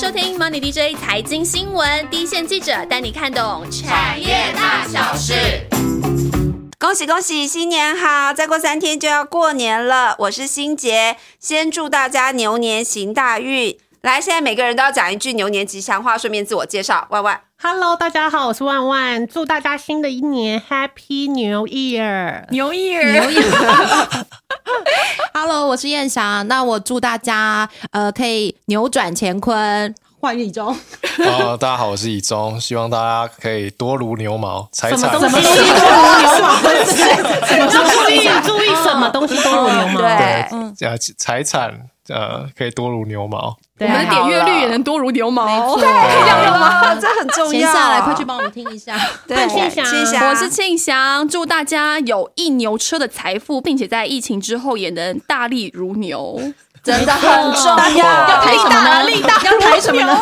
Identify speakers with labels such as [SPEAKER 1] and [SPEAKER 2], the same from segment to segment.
[SPEAKER 1] 收听 Money DJ 财经新闻，第一线记者带你看懂产业大小事。
[SPEAKER 2] 恭喜恭喜，新年好！再过三天就要过年了，我是心杰，先祝大家牛年行大运。来，现在每个人都要讲一句牛年吉祥话，顺便自我介绍。万万
[SPEAKER 3] Hello，大家好，我是万万，祝大家新的一年 Happy New Year！
[SPEAKER 1] 牛 year 牛
[SPEAKER 4] Hello，我是燕翔。那我祝大家呃可以扭转乾坤，换一中。
[SPEAKER 5] 哦，大家好，我是以中，希望大家可以多如牛毛，财产
[SPEAKER 3] 什么东西多如牛毛？什么注意注意什么东西多如牛毛？
[SPEAKER 2] 对，
[SPEAKER 5] 呃财产呃可以多如牛毛。
[SPEAKER 1] 我们的点阅率也能多如牛毛。
[SPEAKER 2] 对，哇，这很重要。
[SPEAKER 4] 闲下来，快去帮我们听一下。
[SPEAKER 2] 对，
[SPEAKER 3] 庆祥
[SPEAKER 2] 庆祥，
[SPEAKER 1] 我是庆祥，祝大家有一牛车的财富，并且在疫情之后也能大力如牛。
[SPEAKER 2] 真的很重要。
[SPEAKER 1] 要抬什么呢？
[SPEAKER 2] 力大，
[SPEAKER 1] 要抬什么呢？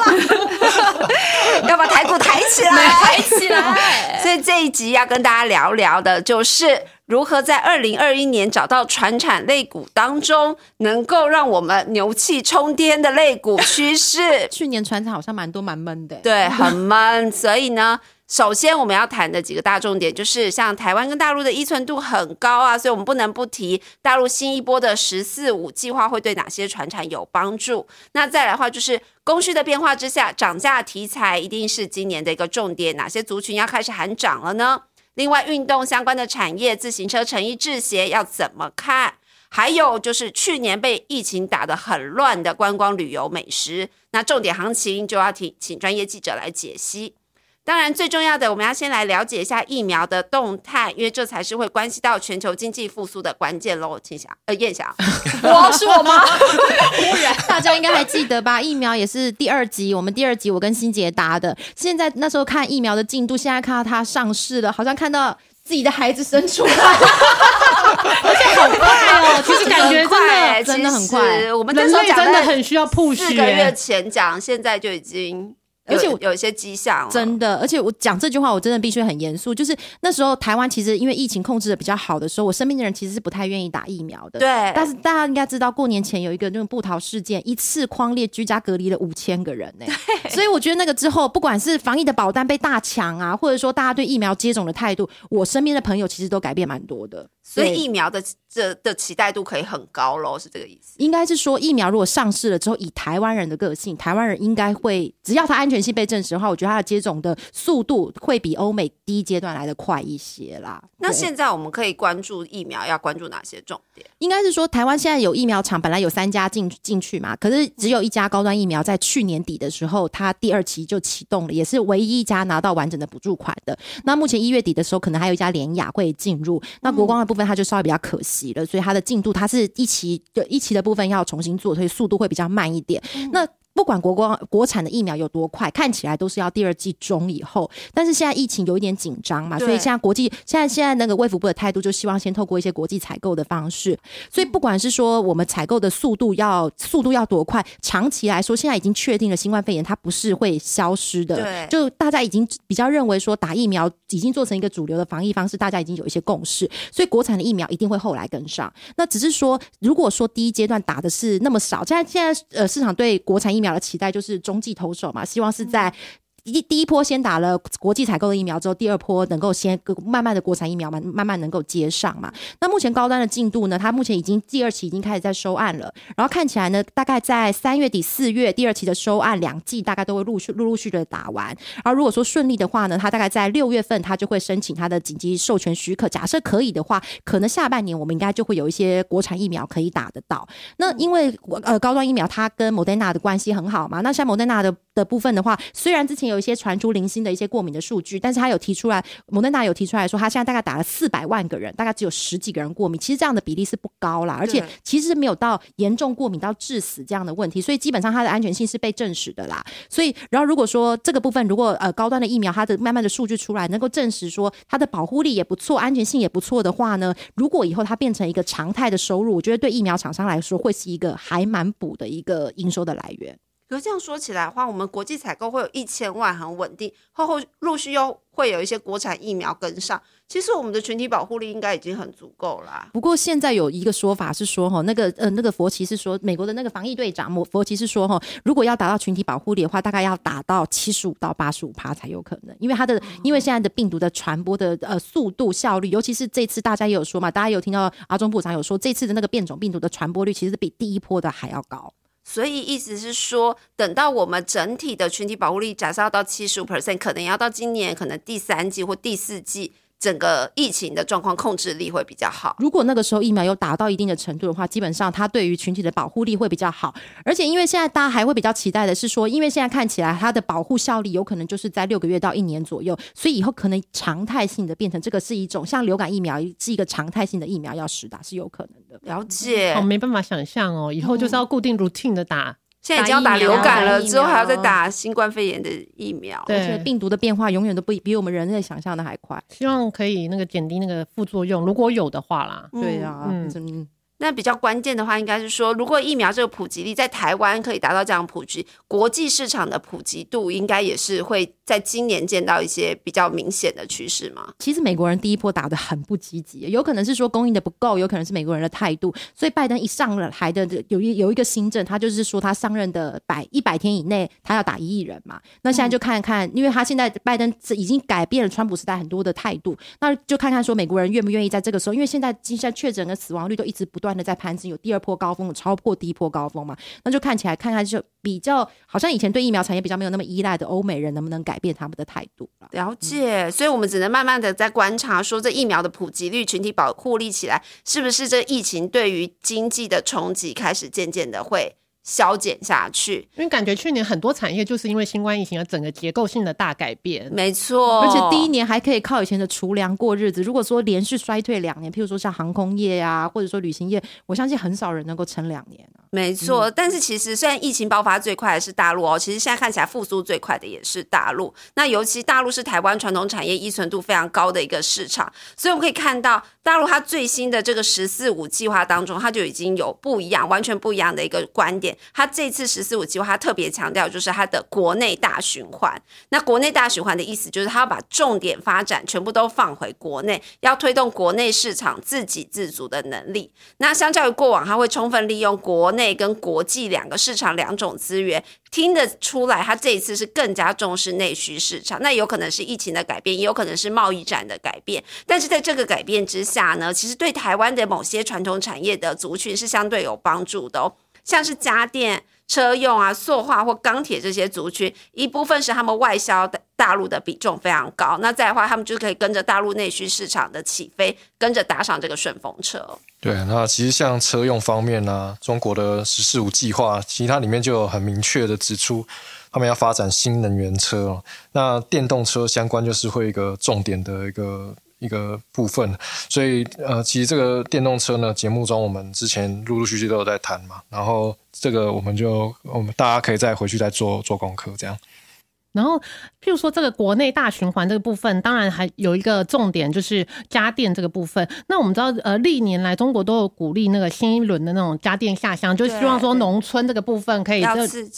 [SPEAKER 2] 要把台股抬起来，
[SPEAKER 1] 抬起来。
[SPEAKER 2] 所以这一集要跟大家聊聊的，就是如何在二零二一年找到传产类股当中，能够让我们牛气冲天的类股趋势。
[SPEAKER 4] 去年船产好像蛮多蛮闷的，
[SPEAKER 2] 对，很闷。所以呢，首先我们要谈的几个大重点，就是像台湾跟大陆的依存度很高啊，所以我们不能不提大陆新一波的“十四五”计划会对哪些船产有帮助。那再来的话，就是供需的变化之下，涨价题材一定是今年的一个重点，哪些族群要开始喊涨了呢？另外，运动相关的产业，自行车、成衣、制鞋要怎么看？还有就是去年被疫情打得很乱的观光旅游美食，那重点行情就要请请专业记者来解析。当然，最重要的，我们要先来了解一下疫苗的动态，因为这才是会关系到全球经济复苏的关键喽。庆祥，呃，燕翔，
[SPEAKER 1] 我是我吗？
[SPEAKER 4] 大家应该还记得吧？疫苗也是第二集，我们第二集我跟欣姐答的。现在那时候看疫苗的进度，现在看到它上市了，好像看到自己的孩子生出来，而 且好快哦！
[SPEAKER 3] 其实感觉真的
[SPEAKER 4] 真的很快
[SPEAKER 2] 我们那时候讲
[SPEAKER 3] 真的很需要 push，
[SPEAKER 2] 四个月
[SPEAKER 3] 欸
[SPEAKER 2] 前讲，现在就已经有，
[SPEAKER 4] 而且我
[SPEAKER 2] 有一些迹象了。
[SPEAKER 4] 真的，而且我讲这句话，我真的必须很严肃。就是那时候台湾其实因为疫情控制的比较好的时候，我身边的人其实是不太愿意打疫苗的。
[SPEAKER 2] 对
[SPEAKER 4] 但是大家应该知道，过年前有一个那种布桃事件，一次框列居家隔离了五千个人呢、所以我觉得那个之后，不管是防疫的保单被大抢啊，或者说大家对疫苗接种的态度，我身边的朋友其实都改变蛮多的。
[SPEAKER 2] 所以疫苗的这的期待度可以很高喽，是这个意思。
[SPEAKER 4] 应该是说，疫苗如果上市了之后，以台湾人的个性，台湾人应该会，只要它安全性被证实的话，我觉得它的接种的速度会比欧美第一阶段来的快一些啦。
[SPEAKER 2] 那现在我们可以关注疫苗，要关注哪些重点？
[SPEAKER 4] 应该是说，台湾现在有疫苗厂，本来有三家进进去嘛，可是只有一家高端疫苗在去年底的时候，它第二期就启动了，也是唯一一家拿到完整的补助款的。那目前一月底的时候，可能还有一家联雅会进入。那国光的部分，它就稍微比较可惜了，所以它的进度它是一期的一期的部分要重新做，所以速度会比较慢一点。那不管国光国产的疫苗有多快，看起来都是要第二季中以后。但是现在疫情有一点紧张嘛，所以现在国际现在现在那个卫福部的态度就希望先透过一些国际采购的方式。所以不管是说我们采购的速度要速度要多快，长期来说，现在已经确定了新冠肺炎它不是会消失的。
[SPEAKER 2] 对
[SPEAKER 4] 就大家已经比较认为说打疫苗已经做成一个主流的防疫方式，大家已经有一些共识，所以国产的疫苗一定会后来跟上。那只是说，如果说第一阶段打的是那么少，现在现在呃市场对国产疫苗的期待就是中继投手嘛，希望是在。第第一波先打了国际采购的疫苗之后，第二波能够先慢慢的国产疫苗慢慢慢能够接上嘛。那目前高端的进度呢，它目前已经第二期已经开始在收案了，然后看起来呢，大概在三月底四月第二期的收案两季大概都会陆续陆陆续续的打完。然后如果说顺利的话呢，它大概在六月份它就会申请它的紧急授权许可。假设可以的话，可能下半年我们应该就会有一些国产疫苗可以打得到。那因为呃高端疫苗它跟 Moderna 的关系很好嘛，那像 Moderna 的的部分的话，虽然之前有一些传出零星的一些过敏的数据，但是他有提出来，Moderna 有提出来说，他现在大概打了四百万个人，大概只有十几个人过敏，其实这样的比例是不高啦，而且其实没有到严重过敏到致死这样的问题，所以基本上它的安全性是被证实的啦。所以，然后如果说这个部分，如果呃高端的疫苗它的慢慢的数据出来，能够证实说它的保护力也不错，安全性也不错的话呢，如果以后它变成一个常态的收入，我觉得对疫苗厂商来说会是一个还蛮补的一个营收的来源。
[SPEAKER 2] 可是这样说起来的话，我们国际采购会有一千万很稳定，后后陆续又会有一些国产疫苗跟上。其实我们的群体保护力应该已经很足够啦。
[SPEAKER 4] 不过现在有一个说法是说，哈，那个呃，那个佛奇是说，美国的那个防疫队长佛佛奇是说，哈，如果要达到群体保护力的话，大概要达到七十五到八十五趴才有可能，因为它的，因为现在的病毒的传播的呃速度效率，尤其是这次大家也有说嘛，大家有听到阿中部长有说，这次的那个变种病毒的传播率其实是比第一波的还要高。
[SPEAKER 2] 所以意思是说，等到我们整体的群体保护力假设要到七十五 percent，可能要到今年可能第三季或第四季。整个疫情的状况控制力会比较好。
[SPEAKER 4] 如果那个时候疫苗有达到一定的程度的话，基本上它对于群体的保护力会比较好。而且因为现在大家还会比较期待的是说，因为现在看起来它的保护效力有可能就是在六个月到一年左右，所以以后可能常态性的变成这个是一种像流感疫苗是一个常态性的疫苗要实打是有可能的。
[SPEAKER 2] 了解，
[SPEAKER 3] 哦，没办法想象哦，以后就是要固定 routine 的打。
[SPEAKER 2] 现在已经要打流感了，之后还要再打新冠肺炎的疫苗。
[SPEAKER 3] 对，
[SPEAKER 4] 病毒的变化永远都不比我们人类想象的还快。
[SPEAKER 3] 希望可以那个减低那个副作用，如果有的话啦。
[SPEAKER 4] 对啊，
[SPEAKER 2] 嗯。那比较关键的话，应该是说，如果疫苗这个普及率在台湾可以达到这样普及，国际市场的普及度应该也是会在今年见到一些比较明显的趋势嘛。
[SPEAKER 4] 其实美国人第一波打的很不积极，有可能是说供应的不够，有可能是美国人的态度。所以拜登一上了台的有一有一个新政，他就是说他上任的百一百天以内，他要打一亿人嘛。那现在就看看，因为他现在拜登已经改变了川普时代很多的态度，那就看看说美国人愿不愿意在这个时候，因为现在现在确诊的死亡率都一直不断的在攀升，有第二波高峰，超破第一波高峰嘛？那就看起来看看就比较好像以前对疫苗产业比较没有那么依赖的欧美人，能不能改变他们的态度了？
[SPEAKER 2] 了解，所以我们只能慢慢的在观察，说这疫苗的普及率、群体保护力起来，是不是这疫情对于经济的冲击开始渐渐的会。消减下去，
[SPEAKER 3] 因为感觉去年很多产业就是因为新冠疫情而整个结构性的大改变。
[SPEAKER 2] 没错，
[SPEAKER 4] 而且第一年还可以靠以前的储粮过日子。如果说连续衰退两年，譬如说像航空业啊，或者说旅行业，我相信很少人能够撑两年啊。
[SPEAKER 2] 没错，但是其实虽然疫情爆发最快的是大陆哦，其实现在看起来复苏最快的也是大陆。那尤其大陆是台湾传统产业依存度非常高的一个市场，所以我们可以看到大陆它最新的这个“十四五”计划当中，它就已经有不一样、完全不一样的一个观点。它这次“十四五”计划，它特别强调就是它的国内大循环。那国内大循环的意思就是，它要把重点发展全部都放回国内，要推动国内市场自给自足的能力。那相较于过往，它会充分利用国内跟国际两个市场两种资源。听得出来，它这一次是更加重视内需市场。那有可能是疫情的改变，也有可能是贸易战的改变。但是在这个改变之下呢，其实对台湾的某些传统产业的族群是相对有帮助的哦，像是家电。车用啊、塑化或钢铁这些族群，一部分是他们外销的大陆的比重非常高。那再的话，他们就可以跟着大陆内需市场的起飞，跟着搭上这个顺风车。
[SPEAKER 5] 对，那其实像车用方面呢，中国的“十四五”计划，其实它里面就有很明确的指出，他们要发展新能源车。那电动车相关就是会一个重点的一个。一个部分，所以呃，其实这个电动车呢，节目中我们之前陆陆续续都有在谈嘛，然后这个我们就我们大家可以再回去再做做功课，这样。
[SPEAKER 3] 然后，譬如说这个国内大循环这个部分，当然还有一个重点就是家电这个部分。那我们知道，呃，历年来中国都有鼓励那个新一轮的那种家电下乡，就希望说农村这个部分可以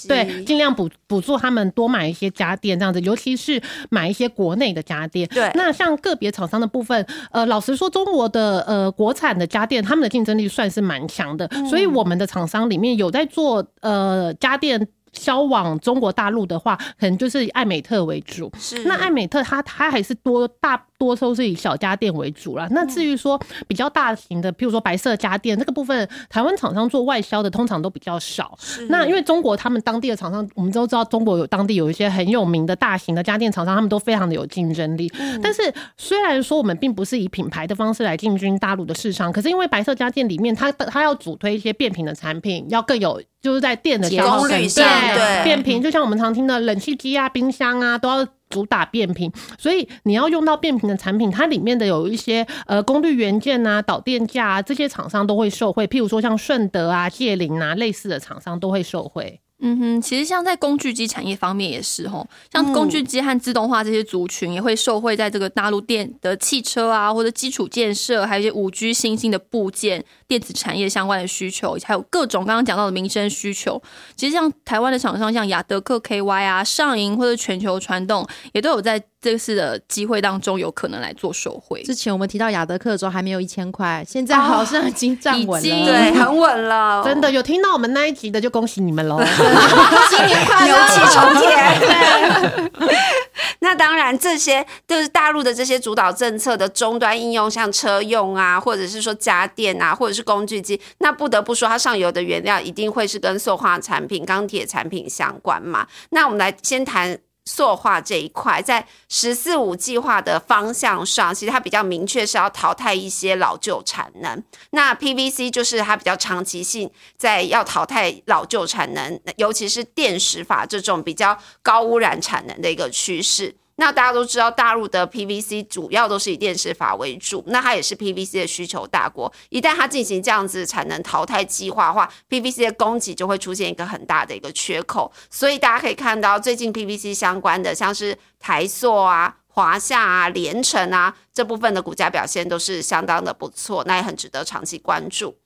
[SPEAKER 3] 对尽量补补助他们多买一些家电这样子，尤其是买一些国内的家电。
[SPEAKER 2] 对，
[SPEAKER 3] 那像个别厂商的部分，呃，老实说，中国的呃国产的家电，他们的竞争力算是蛮强的，所以我们的厂商里面有在做呃家电。销往中国大陆的话，可能就是以艾美特为主。
[SPEAKER 2] 是，
[SPEAKER 3] 那艾美特它它还是多大多都是以小家电为主啦。那至于说比较大型的，譬如说白色家电这个部分，台湾厂商做外销的通常都比较少。那因为中国他们当地的厂商，我们都知道中国有当地有一些很有名的大型的家电厂商，他们都非常的有竞争力。但是虽然说我们并不是以品牌的方式来进军大陆的市场，可是因为白色家电里面它它要主推一些变频的产品，要更有。就是在电的消耗
[SPEAKER 2] 率
[SPEAKER 3] 对变频，就像我们常听的冷气机啊、冰箱啊，都要主打变频，所以你要用到变频的产品，它里面的有一些呃功率元件啊、导电架啊，这些厂商都会受惠。譬如说像顺德啊、界林啊类似的厂商都会受惠。
[SPEAKER 1] 嗯哼，其实像在工具机产业方面也是吼，像工具机和自动化这些族群也会受惠在这个大陆电的汽车啊，或者基础建设，还有一些五 G 新兴的部件、电子产业相关的需求，还有各种刚刚讲到的民生需求。其实像台湾的厂商，像雅德克 KY 啊、上银或者全球传动，也都有在这次的机会当中有可能来做手绘。
[SPEAKER 4] 之前我们提到雅德克的时候还没有一千块，现在好像已经站稳了。
[SPEAKER 2] 对，很稳了，
[SPEAKER 3] 真的有听到我们那一集的，就恭喜你们喽！
[SPEAKER 4] 新年快
[SPEAKER 2] 牛
[SPEAKER 4] 乐！
[SPEAKER 2] 气冲天。那当然，这些就是大陆的这些主导政策的终端应用，像车用啊，或者是说家电啊，或者是工具机。那不得不说，它上游的原料一定会是跟塑化产品、钢铁产品相关嘛。那我们来先谈。塑化这一块，在“十四五”计划的方向上，其实它比较明确是要淘汰一些老旧产能。那 PVC 就是它比较长期性在要淘汰老旧产能，尤其是电石法这种比较高污染产能的一个趋势。那大家都知道，大陆的 PVC 主要都是以电视法为主，那它也是 PVC 的需求大国。一旦它进行这样子产能淘汰计划的话，PVC 的供给就会出现一个很大的一个缺口。所以大家可以看到，最近 PVC 相关的，像是台塑啊、华夏啊、联城啊这部分的股价表现都是相当的不错，那也很值得长期关注。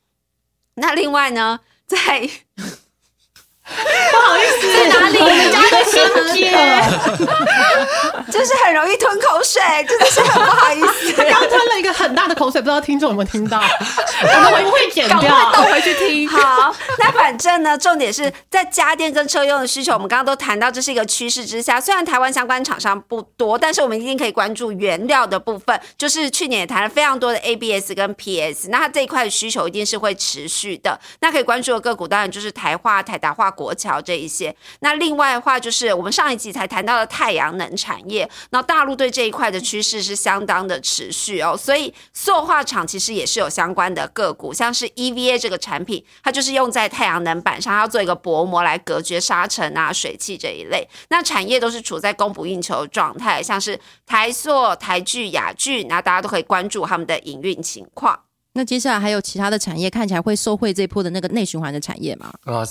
[SPEAKER 2] 那另外呢，在
[SPEAKER 1] 在哪里？人家的心结。
[SPEAKER 2] 就是很容易吞口水，真的是很不好意思。
[SPEAKER 3] 刚吞了一个很大的口水，不知道听众有没有听到？我们会不会剪掉？
[SPEAKER 1] 倒回去听。
[SPEAKER 2] 好，那反正呢，重点是在家电跟车用的需求，我们刚刚都谈到，这是一个趋势之下。虽然台湾相关厂商不多，但是我们一定可以关注原料的部分。就是去年也谈了非常多的 ABS 跟 PS，那它这一块的需求一定是会持续的。那可以关注的个股当然就是台化、台达化、国桥这一些。那另外的话，就是我们上一集才谈到的太阳能产业，那大陆对这一块的趋势是相当的持续哦。所以塑化厂其实也是有相关的个股，像是 EVA 这个产品，它就是用在太阳能板上，它要做一个薄膜来隔绝沙尘啊、水汽这一类。那产业都是处在供不应求的状态，像是台塑、台聚、雅聚，那大家都可以关注他们的营运情况。
[SPEAKER 4] 那接下来还有其他的产业看起来会受惠这一波的那个内循环的产业吗？
[SPEAKER 5] 啊，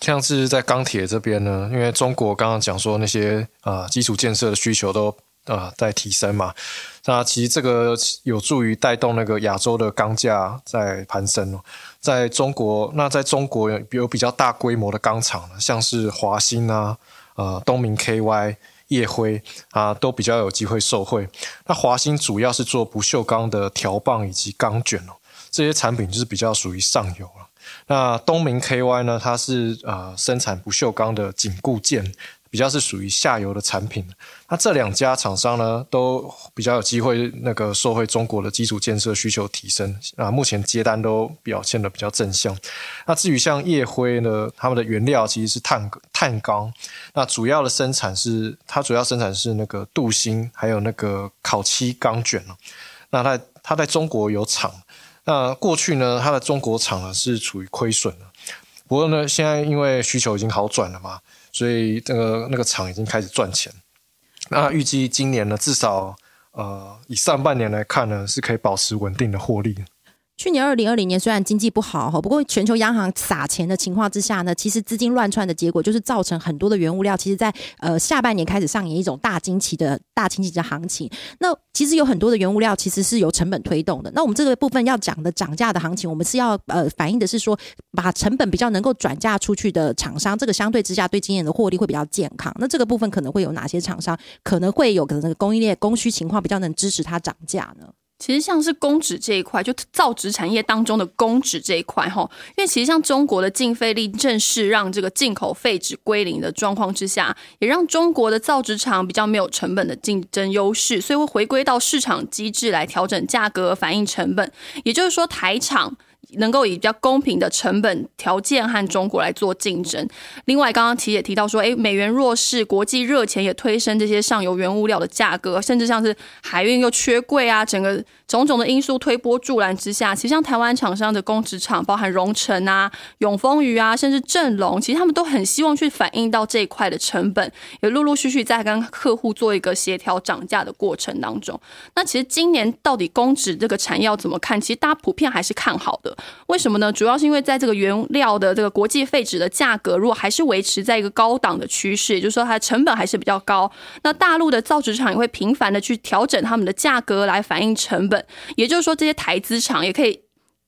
[SPEAKER 5] 像是在钢铁这边呢，因为中国刚刚讲说那些啊、基础建设的需求都啊、在提升嘛，那其实这个有助于带动那个亚洲的钢价在攀升哦。在中国，那在中国有有比较大规模的钢厂，像是华兴啊、呃东明 KY、叶辉啊，都比较有机会受惠。那华兴主要是做不锈钢的条棒以及钢卷哦，这些产品就是比较属于上游了。那东明 KY 呢，它是呃生产不锈钢的紧固件，比较是属于下游的产品。那这两家厂商呢，都比较有机会那个受惠中国的基础建设需求提升啊，目前接单都表现的比较正向。那至于像叶辉呢，他们的原料其实是碳碳钢，那主要的生产是它主要生产是那个镀锌，还有那个烤漆钢卷。那它它在中国有厂。那过去呢，它的中国厂呢是处于亏损的。不过呢，现在因为需求已经好转了嘛，所以这个那个厂已经开始赚钱。那预计今年呢，至少呃以上半年来看呢，是可以保持稳定的获利。
[SPEAKER 4] 去年二零二零年虽然经济不好哈，不过全球央行撒钱的情况之下呢，其实资金乱窜的结果就是造成很多的原物料，其实在呃下半年开始上演一种大惊奇的大惊奇的行情。那其实有很多的原物料其实是由成本推动的。那我们这个部分要讲的涨价的行情，我们是要呃反映的是说，把成本比较能够转嫁出去的厂商，这个相对之下对今年的获利会比较健康。那这个部分可能会有哪些厂商可能会有可能供应链供需情况比较能支持它涨价呢？
[SPEAKER 1] 其实像是公纸这一块，就造纸产业当中的公纸这一块哈，因为其实像中国的禁废力正式让这个进口废纸归零的状况之下，也让中国的造纸厂比较没有成本的竞争优势，所以会回归到市场机制来调整价格，反映成本。也就是说，台厂。能够以比较公平的成本条件和中国来做竞争。另外，刚刚提也提到说，诶，美元弱势，国际热钱也推升这些上游原物料的价格，甚至像是海运又缺柜啊，整个种种的因素推波助澜之下，其实像台湾厂商的供职厂，包含荣成啊、永丰余啊，甚至正隆，其实他们都很希望去反映到这一块的成本，也陆陆续续在跟客户做一个协调涨价的过程当中。那其实今年到底公纸这个产业要怎么看？其实大家普遍还是看好的。为什么呢？主要是因为在这个原料的这个国际废纸的价格，如果还是维持在一个高档的趋势，也就是说它的成本还是比较高，那大陆的造纸厂也会频繁的去调整他们的价格来反映成本，也就是说这些台资厂也可以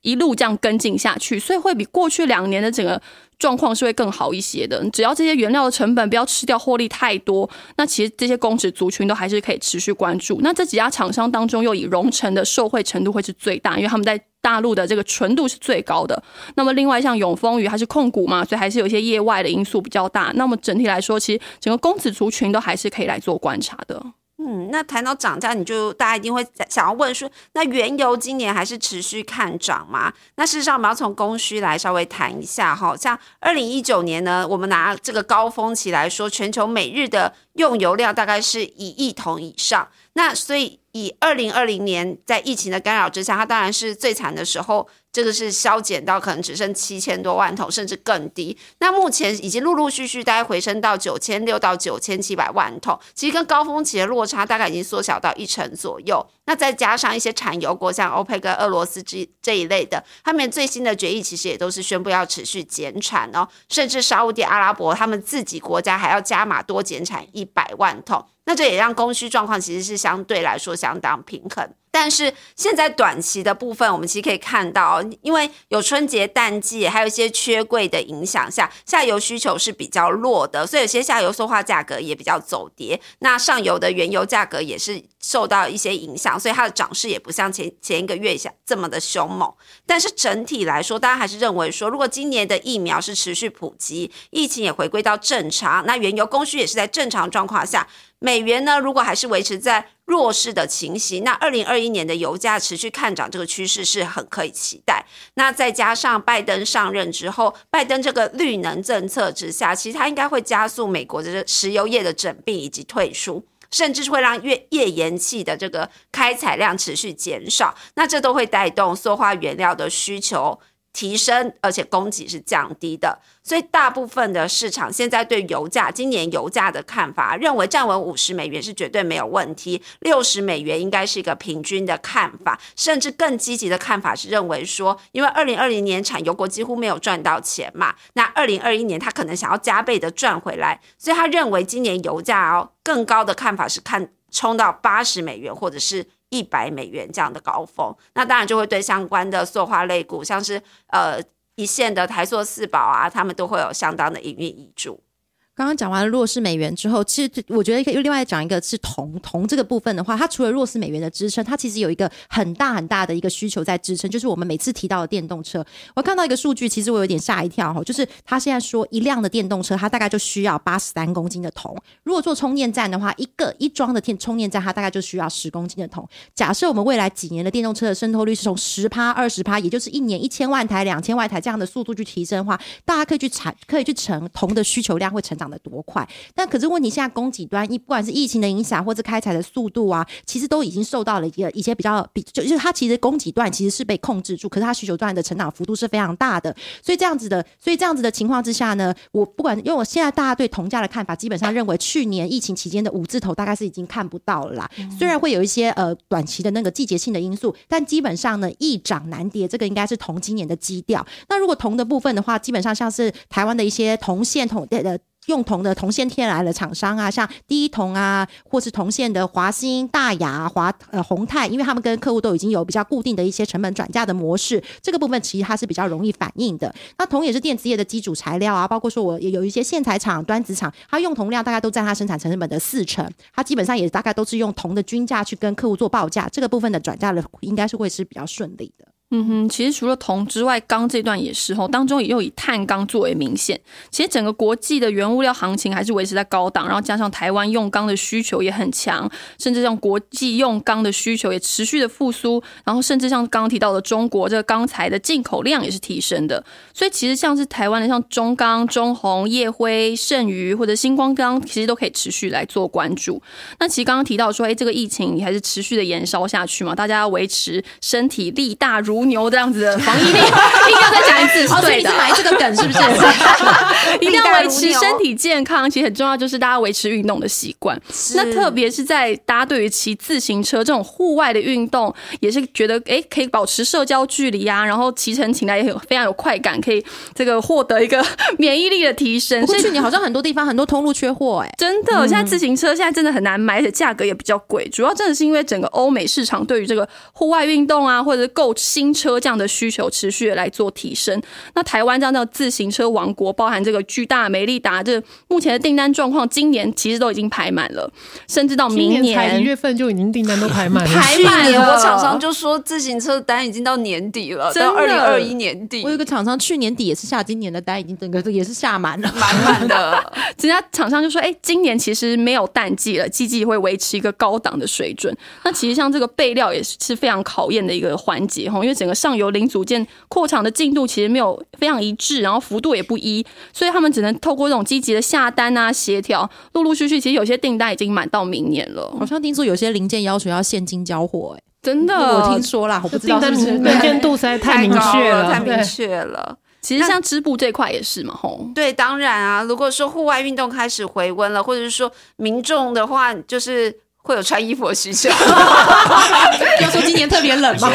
[SPEAKER 1] 一路这样跟进下去，所以会比过去两年的整个。状况是会更好一些的。只要这些原料的成本不要吃掉获利太多，那其实这些公职族群都还是可以持续关注。那这几家厂商当中，又以荣成的受惠程度会是最大，因为他们在大陆的这个纯度是最高的。那么另外像永丰余还是控股嘛，所以还是有一些业外的因素比较大。那么整体来说，其实整个公子族群都还是可以来做观察的。
[SPEAKER 2] 嗯，那谈到涨价，你就大家一定会想要问说，那原油今年还是持续看涨吗？那事实上，我们要从供需来稍微谈一下哈。像二零一九年呢，我们拿这个高峰期来说，全球每日的用油量大概是一亿桶以上。那所以以二零二零年在疫情的干扰之下，它当然是最惨的时候。这个是削减到可能只剩七千多万桶，甚至更低。那目前已经陆陆续续大概回升到九千六到九千七百万桶，其实跟高峰期的落差大概已经缩小到一成左右。那再加上一些产油国，像欧佩克、俄罗斯这这一类的，他们最新的决议其实也都是宣布要持续减产哦，甚至沙地阿拉伯他们自己国家还要加码多减产一百万桶。那这也让供需状况其实是相对来说相当平衡。但是现在短期的部分，我们其实可以看到，因为有春节淡季，还有一些缺柜的影响下，下游需求是比较弱的，所以有些下游塑化价格也比较走跌。那上游的原油价格也是受到一些影响，所以它的涨势也不像前前一个月下这么的凶猛。但是整体来说，大家还是认为说，如果今年的疫苗是持续普及，疫情也回归到正常，那原油供需也是在正常状况下。美元呢，如果还是维持在弱势的情形，那二零二一年的油价持续看涨这个趋势是很可以期待。那再加上拜登上任之后，拜登这个绿能政策之下，其实他应该会加速美国的石油业的整并以及退出，甚至会让页页岩气的这个开采量持续减少。那这都会带动塑化原料的需求。提升，而且供给是降低的，所以大部分的市场现在对油价今年油价的看法，认为站稳五十美元是绝对没有问题，六十美元应该是一个平均的看法，甚至更积极的看法是认为说，因为二零二零年产油国几乎没有赚到钱嘛，那二零二一年他可能想要加倍的赚回来，所以他认为今年油价哦更高的看法是看冲到八十美元或者是。一百美元这样的高峰，那当然就会对相关的塑化类股，像是呃一线的台塑四宝啊，他们都会有相当的营运益注。
[SPEAKER 4] 刚刚讲完了弱势美元之后，其实我觉得可以另外讲一个是铜铜这个部分的话，它除了弱势美元的支撑，它其实有一个很大很大的一个需求在支撑，就是我们每次提到的电动车。我看到一个数据，其实我有点吓一跳哈，就是他现在说一辆的电动车，它大概就需要八十三公斤的铜。如果做充电站的话，一个一装的电充电站，它大概就需要十公斤的铜。假设我们未来几年的电动车的渗透率是从十趴、二十趴，也就是一年一千万台、两千万台这样的速度去提升的话，大家可以去产，可以去乘铜的需求量会成长的多快？但可是问题，现在供给端，一不管是疫情的影响，或者开采的速度啊，其实都已经受到了一个一些比较比，就就是它其实供给端其实是被控制住，可是它需求端的成长幅度是非常大的。所以这样子的，所以这样子的情况之下呢，我不管，因为我现在大家对铜价的看法，基本上认为去年疫情期间的五字头大概是已经看不到了啦。虽然会有一些呃短期的那个季节性的因素，但基本上呢，易涨难跌，这个应该是铜今年的基调。那如果铜的部分的话，基本上像是台湾的一些铜线铜的。用铜的铜线天然的厂商啊，像第一铜啊，或是铜线的华兴、大雅、华呃宏泰，因为他们跟客户都已经有比较固定的一些成本转嫁的模式，这个部分其实它是比较容易反应的。那铜也是电子业的基础材料啊，包括说我也有一些线材厂、端子厂，它用铜量大概都占它生产成本的四成，它基本上也大概都是用铜的均价去跟客户做报价，这个部分的转嫁的应该是会是比较顺利的。
[SPEAKER 1] 嗯哼，其实除了铜之外，钢这段也是吼，当中也又以碳钢最为明显。其实整个国际的原物料行情还是维持在高档，然后加上台湾用钢的需求也很强，甚至像国际用钢的需求也持续的复苏，然后甚至像刚刚提到的中国这个钢材的进口量也是提升的。所以其实像是台湾的像中钢、中红、叶辉、盛余或者星光钢，其实都可以持续来做关注。那其实刚刚提到说，哎，这个疫情你还是持续的延烧下去嘛？大家要维持身体力大如。如牛这样子的防疫力，一定要再讲一次，是对的。
[SPEAKER 4] 埋这个梗是不是？
[SPEAKER 1] 一定要维持身体健康，其实很重要，就是大家维持运动的习惯。那特别是在大家对于骑自行车这种户外的运动，也是觉得哎，可以保持社交距离啊，然后骑乘起来也有非常有快感，可以这个获得一个免疫力的提升。
[SPEAKER 4] 所以去年好像很多地方很多通路缺货，哎，
[SPEAKER 1] 真的，现在自行车现在真的很难买，而且价格也比较贵。主要真的是因为整个欧美市场对于这个户外运动啊，或者是购新新车这样的需求持续的来做提升。那台湾这样的自行车王国，包含这个巨大、美利达，这目前的订单状况，今年其实都已经排满了，甚至到明
[SPEAKER 3] 年才一月份就已经订单都排满了。
[SPEAKER 1] 排
[SPEAKER 2] 去年
[SPEAKER 1] 满了
[SPEAKER 2] 我厂商就说自行车单已经到年底了，
[SPEAKER 1] 真的
[SPEAKER 2] 到二零二一年底
[SPEAKER 4] 我有个厂商去年底也是下今年的单，已经整个也是下满了。
[SPEAKER 2] 满满的。
[SPEAKER 1] 人家厂商就说：“哎、今年其实没有淡季了，季季会维持一个高档的水准。那其实像这个备料也是非常考验的一个环节哈，因为整个上游零组件扩厂的进度其实没有非常一致，然后幅度也不一，所以他们只能透过这种积极的下单啊、协调，陆陆续续，其实有些订单已经满到明年了，
[SPEAKER 4] 好像听说有些零件要求要现金交货、哎，
[SPEAKER 1] 真的。
[SPEAKER 4] 我听说啦，我不知道是不是。
[SPEAKER 3] 能见度实在太明
[SPEAKER 2] 高
[SPEAKER 3] 确
[SPEAKER 2] 了，太明确了。
[SPEAKER 1] 其实像织布这块也是嘛，吼。
[SPEAKER 2] 对，当然啊，如果说户外运动开始回温了，或者是说民众的话，就是会有穿衣服的需求。
[SPEAKER 4] 要说今年特别冷吗？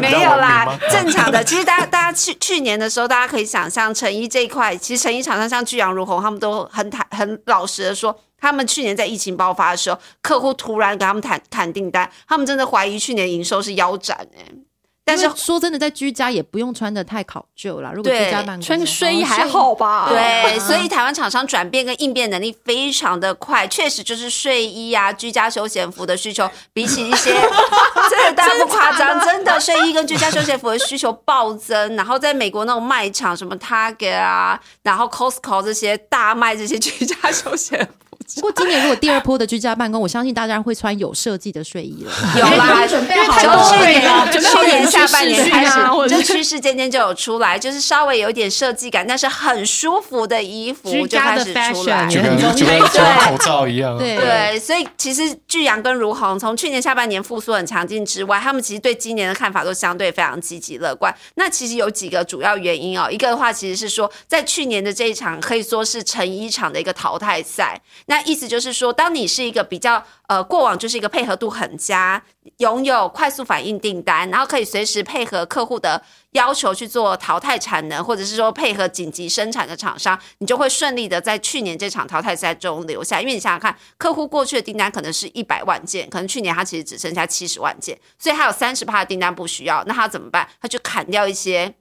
[SPEAKER 2] 没有啦正常的。其实大家大家去去年的时候，大家可以想象成衣这一块，其实成衣厂商像巨阳如虹，他们都很坦很老实的说，他们去年在疫情爆发的时候，客户突然给他们砍砍订单，他们真的怀疑去年营收是腰斩哎、但是
[SPEAKER 4] 但是说真的，在居家也不用穿的太考究啦。如果居家办公，
[SPEAKER 1] 穿个睡衣还好吧？
[SPEAKER 2] 对，所以台湾厂商转变跟应变能力非常的快，确实就是睡衣啊、居家休闲服的需求，比起一些 真的大家不夸张，真的睡衣跟居家休闲服的需求暴增。然后在美国那种卖场，什么 Target 啊，然后 Costco 这些大卖这些居家休闲服。
[SPEAKER 4] 不过今年如果第二波的居家办公，我相信大家会穿有设计的睡衣了。
[SPEAKER 2] 有啦，
[SPEAKER 4] 准备
[SPEAKER 2] 就
[SPEAKER 4] 好了。
[SPEAKER 2] 去年
[SPEAKER 1] 啊准备好
[SPEAKER 2] 去年下半年开始，
[SPEAKER 1] 者
[SPEAKER 2] 就趋势渐渐就有出来，就是稍微有一点设计感，但是很舒服的衣服就开始出来。
[SPEAKER 3] 很容易
[SPEAKER 5] 就跟就跟口罩一样。啊。
[SPEAKER 4] 对。
[SPEAKER 2] 对，所以其实巨阳跟如虹从去年下半年复苏很强劲之外，他们其实对今年的看法都相对非常积极乐观。那其实有几个主要原因哦，一个的话其实是说，在去年的这一场可以说是成衣厂的一个淘汰赛，那意思就是说，当你是一个比较呃过往就是一个配合度很佳，拥有快速反应订单，然后可以随时配合客户的要求去做淘汰产能，或者是说配合紧急生产的厂商，你就会顺利的在去年这场淘汰赛中留下。因为你想想看，客户过去的订单可能是一百万件，可能去年他其实只剩下七十万件，所以他有三十趴的订单不需要，那他怎么办？他就砍掉一些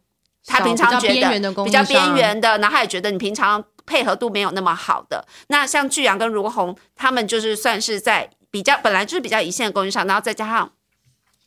[SPEAKER 2] 他平常觉得比较边缘的，然后他也觉得你平常配合度没有那么好的。那像巨阳跟如虹，他们就是算是在比较本来就是比较一线的供应商，然后再加上。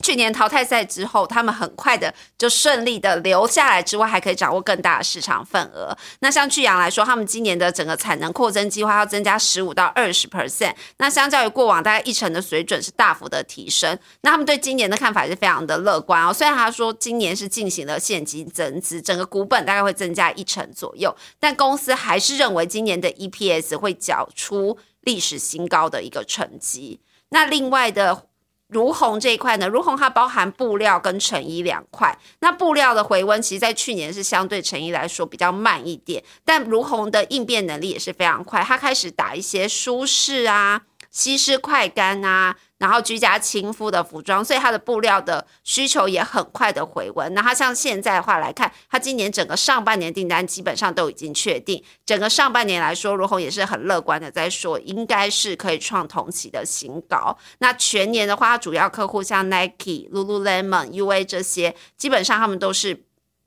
[SPEAKER 2] 去年淘汰赛之后，他们很快的就顺利的留下来，之外还可以掌握更大的市场份额。那像巨阳来说，他们今年的整个产能扩增计划要增加十五到二十 percent，那相较于过往大概一成的水准是大幅的提升。那他们对今年的看法是非常的乐观哦。虽然他说今年是进行了现金增资，整个股本大概会增加一成左右，但公司还是认为今年的 EPS 会缴出历史新高的一个成绩。那另外的。如虹这一块呢，如虹它包含布料跟成衣两块。那布料的回温，其实在去年是相对成衣来说比较慢一点，但如虹的应变能力也是非常快，它开始打一些舒适啊、西式快干啊，然后居家亲肤的服装，所以它的布料的需求也很快的回温。那它像现在的话来看，它今年整个上半年订单基本上都已经确定，整个上半年来说，如虹也是很乐观的在说，应该是可以创同期的新高。那全年的话，它主要客户像 Nike、Lululemon、UA 这些，基本上他们都是。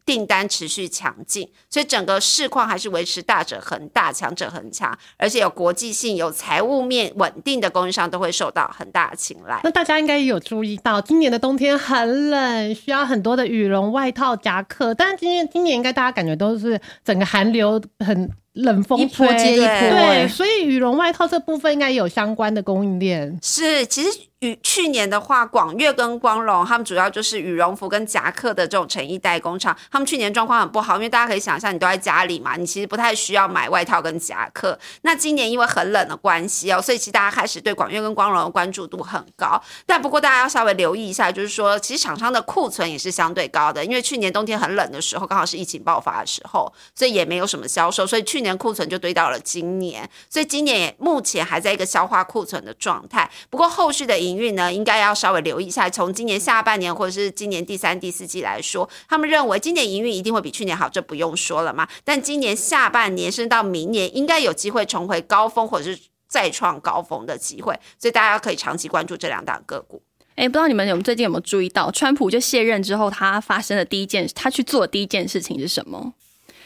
[SPEAKER 2] 订单持续强劲，所以整个市况还是维持大者恒大，强者很强，而且有国际性、有财务面稳定的供应商都会受到很大的青睐。
[SPEAKER 3] 那大家应该也有注意到，今年的冬天很冷，需要很多的羽绒外套、夹克。但是今年今年应该大家感觉都是整个寒流很冷风
[SPEAKER 4] 一波，接一波
[SPEAKER 3] 对，所以羽绒外套这部分应该也有相关的供应链。
[SPEAKER 2] 是，其实与去年的话，广越跟光荣他们主要就是羽绒服跟夹克的这种成衣代工厂，他们去年状况很不好，因为大家可以想象，你都在家里嘛，你其实不太需要买外套跟夹克。那今年因为很冷的关系哦，所以其实大家开始对广越跟光荣的关注度很高。但不过大家要稍微留意一下，就是说，其实厂商的库存也是相对高的，因为去年冬天很冷的时候，刚好是疫情爆发的时候，所以也没有什么销售，所以去年库存就堆到了今年，所以今年也目前还在一个消化库存的状态。不过后续的营运呢，应该要稍微留意一下。从今年下半年或者是今年第三、第四季来说，他们认为今年营运一定会比去年好，这不用说了嘛。但今年下半年甚至到明年，应该有机会重回高峰或者是再创高峰的机会，所以大家可以长期关注这两档个股。
[SPEAKER 1] 哎，不知道你们有最近有没有注意到，川普就卸任之后，他发生的第一件，他去做第一件事情是什么？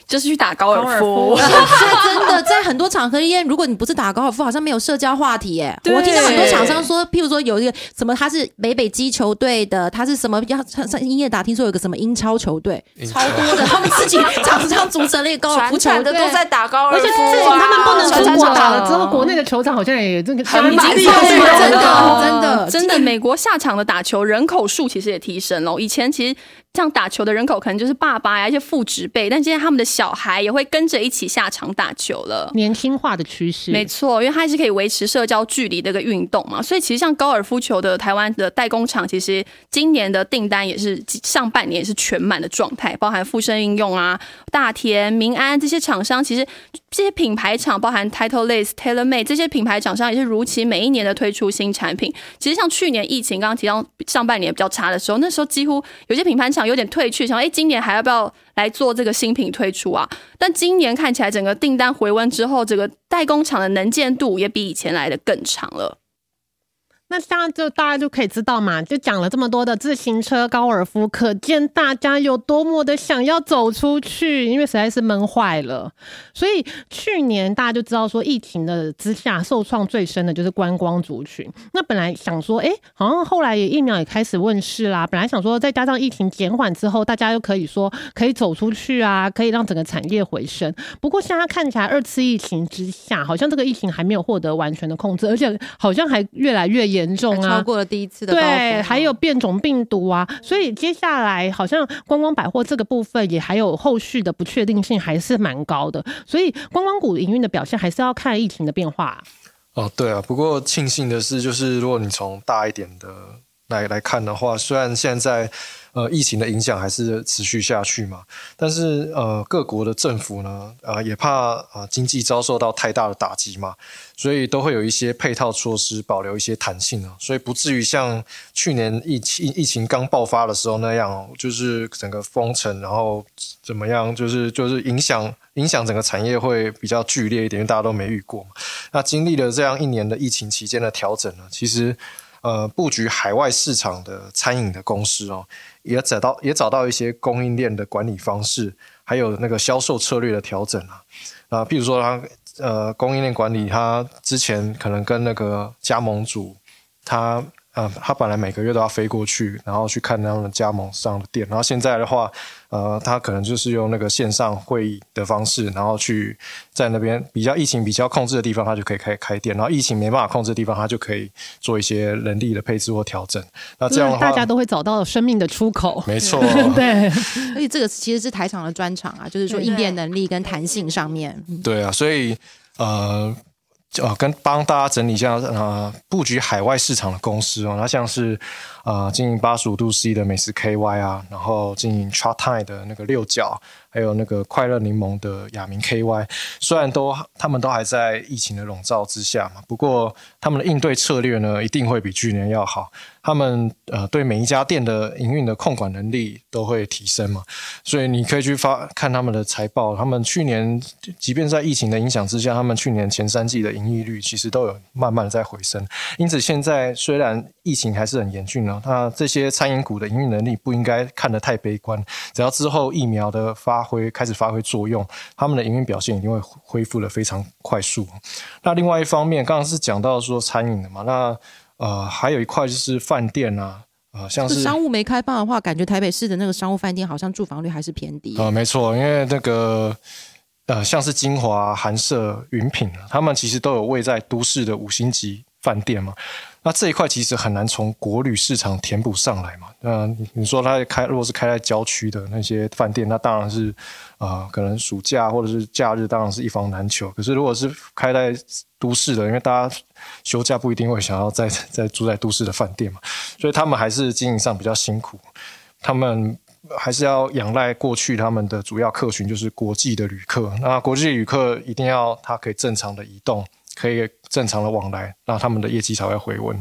[SPEAKER 1] 就是去打高尔夫。
[SPEAKER 4] 现在真的在很多场合，因为如果你不是打高尔夫，好像没有社交话题耶。我听到很多厂商说，譬如说有一个什么，他是北北基球队的，他是什么要上上音乐打，听说有个什么英超球队，超多的，他们自己厂商组成了一个高尔夫球队
[SPEAKER 2] 的。都在打高尔夫
[SPEAKER 3] 而且
[SPEAKER 2] 啊，
[SPEAKER 3] 自从他们不能出国打了之后，国内的球场好像也这个
[SPEAKER 2] 很
[SPEAKER 3] 相比
[SPEAKER 2] 满座
[SPEAKER 3] 对
[SPEAKER 2] 真的
[SPEAKER 4] 真的
[SPEAKER 1] 真的，美国下场的打球人口数其实也提升了。以前其实这样打球的人口可能就是爸爸呀，一些父职辈，但现在他们的小孩也会跟着一起下场打球了。
[SPEAKER 3] 年轻化的趋势。
[SPEAKER 1] 没错，因为它是可以维持社交距离的一个运动嘛，所以其实像高尔夫球的台湾的代工厂，其实今年的订单也是上半年也是全满的状态，包含富生应用啊、大田、民安这些厂商，其实这些品牌厂，包含 Title List、TaylorMade 这些品牌厂商，也是如期每一年的推出新产品。其实像去年疫情刚刚提到上半年比较差的时候，那时候几乎有些品牌厂有点退去，想哎，诶今年还要不要来做这个新品推出啊？但今年看起来整个订单回温之后，这个代工厂的能见度也比以前来的更长了。
[SPEAKER 3] 那这样就大家就可以知道嘛，就讲了这么多的自行车、高尔夫，可见大家有多么的想要走出去，因为实在是闷坏了。所以去年大家就知道说，疫情的之下受创最深的就是观光族群。那本来想说，哎、好像后来也疫苗也开始问世啦，本来想说再加上疫情减缓之后，大家又可以说可以走出去啊，可以让整个产业回升。不过现在看起来，二次疫情之下，好像这个疫情还没有获得完全的控制，而且好像还越来越严重啊，
[SPEAKER 4] 超过了第一次的高峰
[SPEAKER 3] 对，还有变种病毒啊，所以接下来好像观光百货这个部分也还有后续的不确定性，还是蛮高的。所以观光股营运的表现还是要看疫情的变化。
[SPEAKER 5] 哦，对啊，不过庆幸的是，就是如果你从大一点的来来看的话，虽然现在呃疫情的影响还是持续下去嘛，但是呃各国的政府呢，呃也怕啊、经济遭受到太大的打击嘛，所以都会有一些配套措施，保留一些弹性啊，所以不至于像去年疫情疫情刚爆发的时候那样，就是整个封城，然后怎么样，就是就是影响影响整个产业会比较剧烈一点，因为大家都没遇过嘛。那经历了这样一年的疫情期间的调整呢，其实呃布局海外市场的餐饮的公司哦，也找到也找到一些供应链的管理方式，还有那个销售策略的调整啊。啊，譬如说他呃供应链管理，他之前可能跟那个加盟主，他呃他本来每个月都要飞过去，然后去看他们加盟商的店，然后现在的话，呃，他可能就是用那个线上会议的方式，然后去在那边比较疫情比较控制的地方，他就可以开开店，然后疫情没办法控制的地方，他就可以做一些人力的配置或调整。那这样的话，
[SPEAKER 3] 大家都会找到生命的出口。
[SPEAKER 5] 没错，
[SPEAKER 3] 对，
[SPEAKER 4] 而且这个其实是台场的专长啊，就是说应变能力跟弹性上面。嗯
[SPEAKER 5] 对啊，所以呃。呃，跟帮大家整理一下，呃，布局海外市场的公司哦，那像是呃经营八十五度 C 的美食 KY 啊，然后经营 Chart Time 的那个六角，还有那个快乐柠檬的雅明 KY，虽然都他们都还在疫情的笼罩之下嘛，不过他们的应对策略呢，一定会比去年要好。他们呃对每一家店的营运的控管能力都会提升嘛，所以你可以去发看他们的财报，他们去年即便在疫情的影响之下，他们去年前三季的盈利率其实都有慢慢的在回升。因此现在虽然疫情还是很严峻呢，那这些餐饮股的营运能力不应该看得太悲观，只要之后疫苗的发挥开始发挥作用，他们的营运表现一定会恢复的非常快速。那另外一方面，刚刚是讲到说餐饮的嘛，那呃，还有一块就是饭店啊，啊、像是
[SPEAKER 4] 商务没开放的话，感觉台北市的那个商务饭店好像住房率还是偏低。
[SPEAKER 5] 呃，没错，因为那个呃，像是金华、韩舍、云品啊，他们其实都有位在都市的五星级饭店嘛。那这一块其实很难从国旅市场填补上来嘛。那你说它开，如果是开在郊区的那些饭店，那当然是啊、呃可能暑假或者是假日，当然是一房难求。可是如果是开在都市的，因为大家休假不一定会想要在 在住在都市的饭店嘛，所以他们还是经营上比较辛苦。他们还是要仰赖过去他们的主要客群就是国际的旅客。那国际旅客一定要他可以正常的移动，可以正常的往来，那他们的业绩才会回温。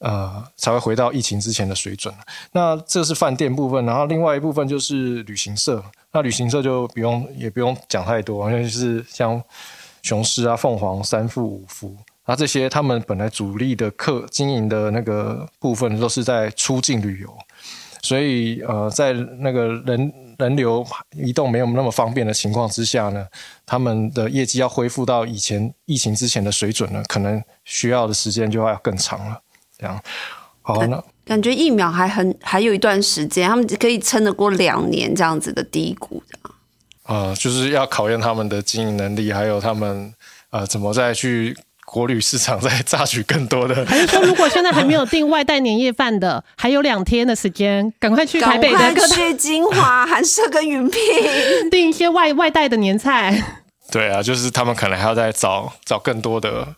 [SPEAKER 5] 呃，才会回到疫情之前的水准。那这是饭店部分，然后另外一部分就是旅行社。那旅行社就不用也不用讲太多，因为就是像雄狮啊、凤凰、三富、五福，那这些他们本来主力的客经营的那个部分都是在出境旅游，所以呃，在那个人人流移动没有那么方便的情况之下呢，他们的业绩要恢复到以前疫情之前的水准呢，可能需要的时间就要更长了。这样，好，那
[SPEAKER 2] 感觉疫苗还很还有一段时间，他们可以撑得过两年这样子的低谷的。啊。
[SPEAKER 5] 呃，就是要考验他们的经营能力，还有他们呃怎么再去国旅市场在榨取更多的。
[SPEAKER 3] 还是说，如果现在还没有订外带年夜饭的，还有两天的时间，赶快去台北的各大
[SPEAKER 2] 去金华、韩舍跟云品。
[SPEAKER 3] 订一些外外带的年菜。
[SPEAKER 5] 对啊，就是他们可能还要再找找更多的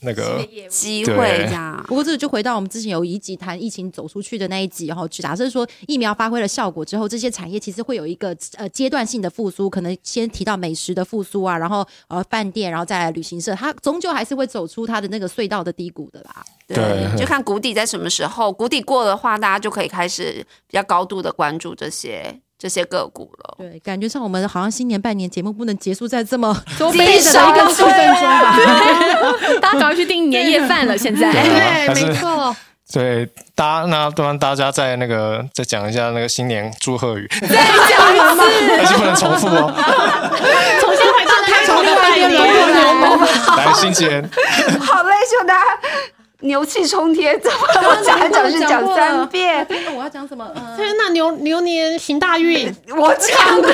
[SPEAKER 5] 那个
[SPEAKER 2] 机会这样。
[SPEAKER 4] 不过这个就回到我们之前有一集谈疫情走出去的那一集哈，假设说疫苗发挥了效果之后，这些产业其实会有一个呃阶段性的复苏，可能先提到美食的复苏啊，然后呃饭店，然后再来旅行社，它终究还是会走出它的那个隧道的低谷的啦。
[SPEAKER 2] 对，
[SPEAKER 5] 对
[SPEAKER 2] 就看谷底在什么时候，谷底过的话，大家就可以开始比较高度的关注这些这些个股了。
[SPEAKER 4] 对，感觉上我们好像新年拜年节目不能结束在这么
[SPEAKER 1] 多
[SPEAKER 2] 悲
[SPEAKER 1] 悲
[SPEAKER 2] 伤
[SPEAKER 1] 伤
[SPEAKER 2] 的气氛中吧。
[SPEAKER 1] 大家赶快去订年夜饭了，现在。
[SPEAKER 3] 对，没错。
[SPEAKER 5] 对，大家那不然大家再那个再讲一下那个新年祝贺语，
[SPEAKER 1] 再讲一次，
[SPEAKER 5] 而且不能重复哦。
[SPEAKER 3] 重新回到开头的拜年。
[SPEAKER 5] 来，新年
[SPEAKER 2] 好累，就大家牛气冲天，怎么我讲来讲去讲三遍？
[SPEAKER 4] 我要讲什么？嗯，
[SPEAKER 3] 天呐，牛牛年行大运！
[SPEAKER 2] 我讲的，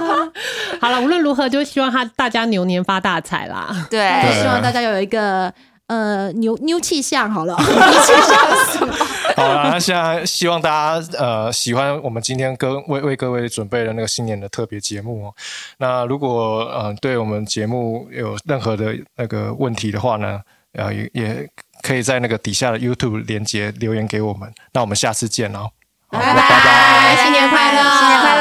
[SPEAKER 3] 好了，无论如何，就希望他大家牛年发大财啦。
[SPEAKER 2] 对，
[SPEAKER 5] 就
[SPEAKER 4] 希望大家有一个呃牛牛气象好了。
[SPEAKER 5] 好了，那现在希望大家呃喜欢我们今天各为为各位准备的那个新年的特别节目哦。那如果呃对我们节目有任何的那个问题的话呢，呃也也可以在那个底下的 YouTube 连接留言给我们。那我们下次见哦。好
[SPEAKER 2] 拜拜，新年快乐，新年快乐。